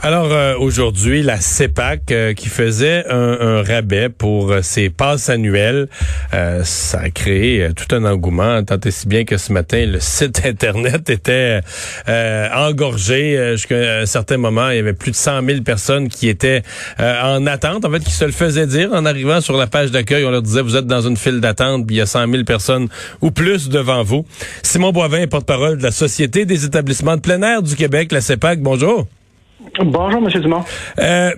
Alors euh, aujourd'hui, la CEPAC euh, qui faisait un, rabais pour euh, ses passes annuelles, ça a créé tout un engouement, tant et si bien que ce matin, le site Internet était engorgé. Jusqu'à un certain moment, il y avait plus de 100 000 personnes qui étaient en attente, en fait, qui se le faisaient dire en arrivant sur la page d'accueil. On leur disait, vous êtes dans une file d'attente, puis il y a 100 000 personnes ou plus devant vous. Simon Boivin, porte-parole de la Société des établissements de plein air du Québec, la CEPAC. Bonjour. Bonjour, M. Dumont. Euh,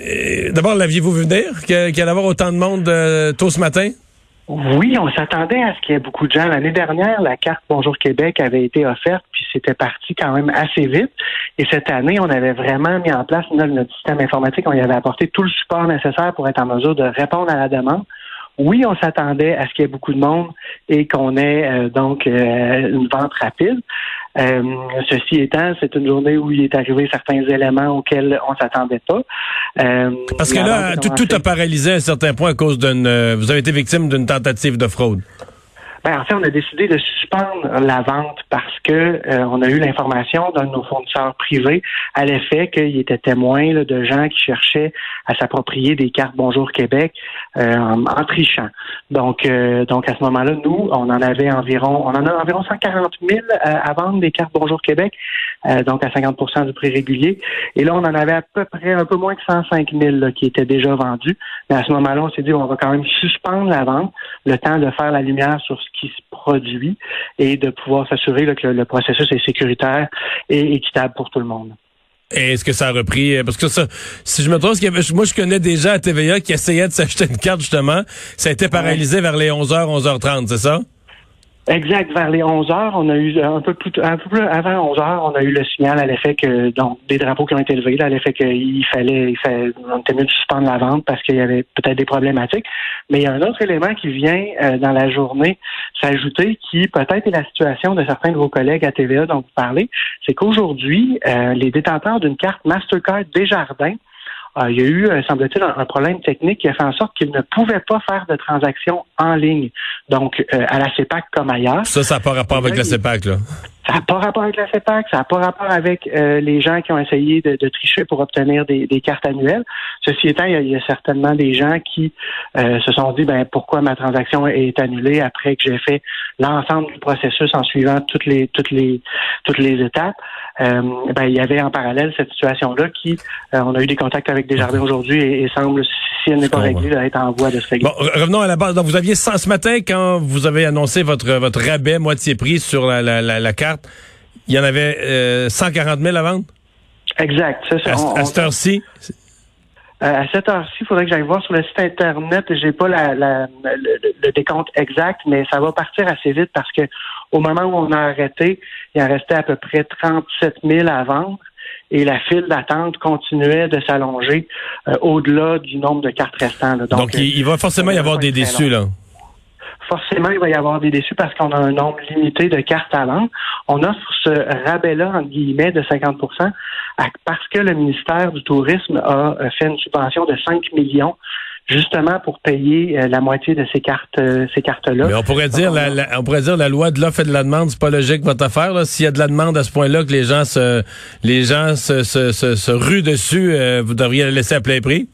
euh, d'abord, l'aviez-vous vu venir qu'il y allait avoir autant de monde euh, tôt ce matin? Oui, on s'attendait à ce qu'il y ait beaucoup de gens. L'année dernière, la carte Bonjour Québec avait été offerte, puis c'était parti quand même assez vite. Et cette année, on avait vraiment mis en place notre système informatique. On y avait apporté tout le support nécessaire pour être en mesure de répondre à la demande. Oui, on s'attendait à ce qu'il y ait beaucoup de monde et qu'on ait donc une vente rapide. Euh, ceci étant, c'est une journée où il est arrivé certains éléments auxquels on s'attendait pas. Euh, Parce que là, tout, tout, a paralysé à un certain point à cause d'une... Euh, vous avez été victime d'une tentative de fraude. Ben, en fait, on a décidé de suspendre la vente parce que euh, on a eu l'information d'un de nos fournisseurs privés à l'effet qu'il était témoin de gens qui cherchaient à s'approprier des cartes Bonjour Québec euh, en, trichant. Donc, euh, donc à ce moment-là, nous, on en avait environ, on en a environ 140 000 à vendre des cartes Bonjour Québec, donc à 50% du prix régulier. Et là, on en avait à peu près un peu moins que 105 000 qui étaient déjà vendus. Mais à ce moment-là, on s'est dit, on va quand même suspendre la vente, le temps de faire la lumière sur ce qui se produit et de pouvoir s'assurer que le, processus est sécuritaire et équitable pour tout le monde. Est-ce que ça a repris? Parce que ça, si je me trompe, moi je connais déjà à TVA qui essayait de s'acheter une carte justement. Ça a été paralysé vers les 11h, 11h30, c'est ça? Exact. Vers les 11 heures, on a eu un peu plus, un peu plus avant 11 heures, on a eu le signal à l'effet que donc des drapeaux qui ont été levés, à l'effet qu'il fallait, il fallait, on était mieux de suspendre la vente parce qu'il y avait peut-être des problématiques. Mais il y a un autre élément qui vient euh, dans la journée s'ajouter, qui peut-être est la situation de certains de vos collègues à TVA dont vous parlez, c'est qu'aujourd'hui, euh, les détenteurs d'une carte Mastercard Desjardins euh, il y a eu, euh, semble-t-il, un, problème technique qui a fait en sorte qu'ils ne pouvaient pas faire de transactions en ligne, donc euh, à la CEPAC comme ailleurs. Ça, ça n'a pas rapport avec la CEPAC, là. Ça n'a pas rapport avec la CEPAC, ça n'a pas rapport avec les gens qui ont essayé de, tricher pour obtenir des, cartes annuelles. Ceci étant, il y, a, certainement des gens qui se sont dit, ben pourquoi ma transaction est annulée après que j'ai fait l'ensemble du processus en suivant toutes les toutes les toutes les étapes. ben il y avait en parallèle cette situation-là qui, on a eu des contacts avec des jardins aujourd'hui et, semble, si elle n'est pas réglée, être en voie de se régler. Bon, revenons à la base. Donc, vous aviez 100 ce matin, quand vous avez annoncé votre, votre rabais moitié prix sur la, la, la, carte, il y en avait euh, 140 000 à vendre? Exact. Ça, à, cette heure-ci? Euh, à cette heure-ci, il faudrait que j'aille voir sur le site Internet. J'ai pas la, la, le, décompte exact, mais ça va partir assez vite parce que au moment où on a arrêté, il en restait à peu près 37 000 à vendre et la file d'attente continuait de s'allonger euh, au-delà du nombre de cartes restantes. Donc, il, va forcément y avoir des déçus, là. Forcément, il va y avoir des déçus parce qu'on a un nombre limité de cartes à vendre. On offre ce rabais-là, entre guillemets, de 50% parce que le ministère du Tourisme a fait une subvention de 5 millions justement pour payer euh, la moitié de ces cartes euh, ces cartes-là. Mais on pourrait dire la, on pourrait dire la loi de l'offre et de la demande, c'est pas logique votre affaire. S'il y a de la demande à ce point-là que les gens se les gens se, se, se, ruent dessus, euh, vous devriez la laisser à plein prix.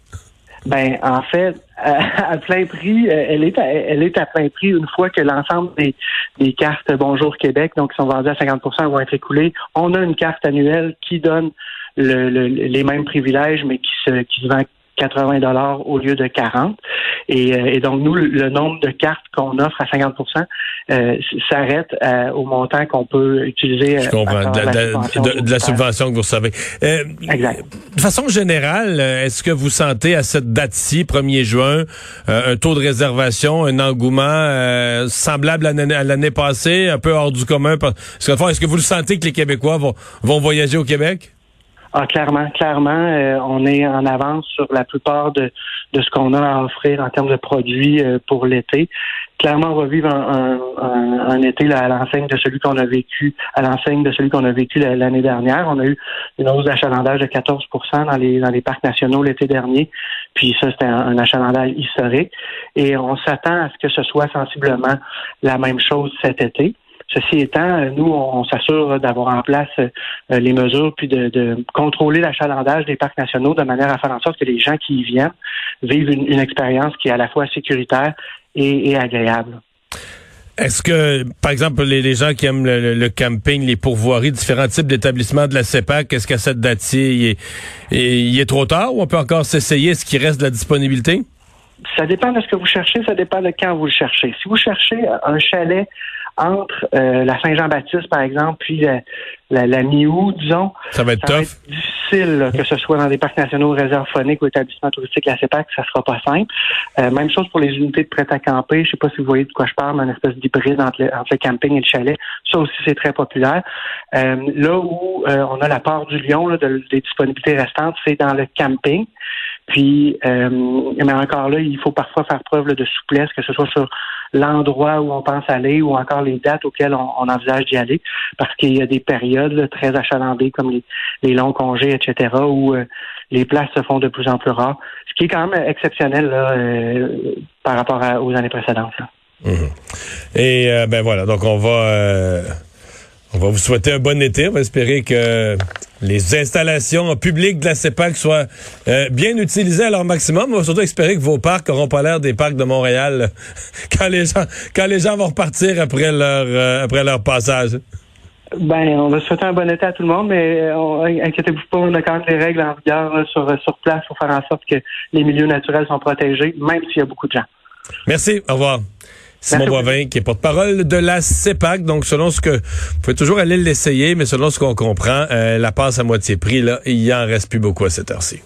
Ben en fait, à, plein prix, elle est à, elle est à plein prix une fois que l'ensemble des, des cartes Bonjour Québec, donc qui sont vendues à 50% vont être écoulées. On a une carte annuelle qui donne le, les mêmes privilèges, mais qui se qui se vend 80 dollars au lieu de 40. Et, euh, et, donc, nous, le nombre de cartes qu'on offre à 50% euh, s'arrête euh, au montant qu'on peut utiliser. Je comprends. De, la, subvention que vous recevez. exact. De façon générale, est-ce que vous sentez à cette date-ci, 1er juin, un taux de réservation, un engouement semblable à l'année passée, un peu hors du commun? Est-ce que vous le sentez que les Québécois vont, vont voyager au Québec? Ah, clairement, clairement, euh, on est en avance sur la plupart de, de ce qu'on a à offrir en termes de produits euh, pour l'été. Clairement, on va vivre un, un, un, été là, à l'enseigne de celui qu'on a vécu, à l'enseigne de celui qu'on a vécu l'année dernière. On a eu une hausse d'achalandage de 14% dans les dans les parcs nationaux l'été dernier. Puis ça, c'était un, achalandage historique. Et on s'attend à ce que ce soit sensiblement la même chose cet été. Ceci étant, nous, on, s'assure d'avoir en place euh, les mesures puis de, contrôler l'achalandage des parcs nationaux de manière à faire en sorte que les gens qui y viennent vivent une, expérience qui est à la fois sécuritaire et agréable. Est-ce que, par exemple, les, gens qui aiment le, camping, les pourvoiries, différents types d'établissements de la CEPAC, est-ce qu'à cette date-ci, il, est, trop tard ou on peut encore s'essayer? ce qui reste de la disponibilité? Ça dépend de ce que vous cherchez, ça dépend de quand vous le cherchez. Si vous cherchez un chalet entre euh, la Saint-Jean-Baptiste, par exemple, puis la, la, la mi-août, disons. Ça va être difficile, que ce soit dans des parcs nationaux, réserves phoniques ou établissements touristiques, la CEPAC, ça sera pas simple. Euh, même chose pour les unités de prêt à camper. Je sais pas si vous voyez de quoi je parle, mais une espèce d'hybride entre, entre, le camping et le chalet. Ça aussi, c'est très populaire. Euh, là où on a la part du lion là, de, des disponibilités restantes, c'est dans le camping. Puis, euh, mais encore là, il faut parfois faire preuve de souplesse, que ce soit sur l'endroit où on pense aller ou encore les dates auxquelles on, envisage d'y aller, parce qu'il y a des périodes très achalandées comme les, longs congés, etc., où euh, les places se font de plus en plus rares, ce qui est quand même exceptionnel euh, par rapport aux années précédentes. Mhm. Et ben voilà, donc on va on va vous souhaiter un bon été. On va espérer que les installations publiques de la CEPAC soient euh, bien utilisées à leur maximum. On va surtout espérer que vos parcs n'auront pas l'air des parcs de Montréal quand les gens quand les gens vont repartir après leur euh, après leur passage. Ben, on va souhaiter un bon été à tout le monde, mais euh, inquiétez-vous pas, on a quand même des règles en vigueur sur, sur place pour faire en sorte que les milieux naturels sont protégés, même s'il y a beaucoup de gens. Merci. Au revoir. Simon Boivin, qui est porte-parole de la CEPAC. Donc, selon ce que, vous pouvez toujours aller l'essayer, mais selon ce qu'on comprend, euh, la passe à moitié prix, là, il y en reste plus beaucoup à cette heure-ci.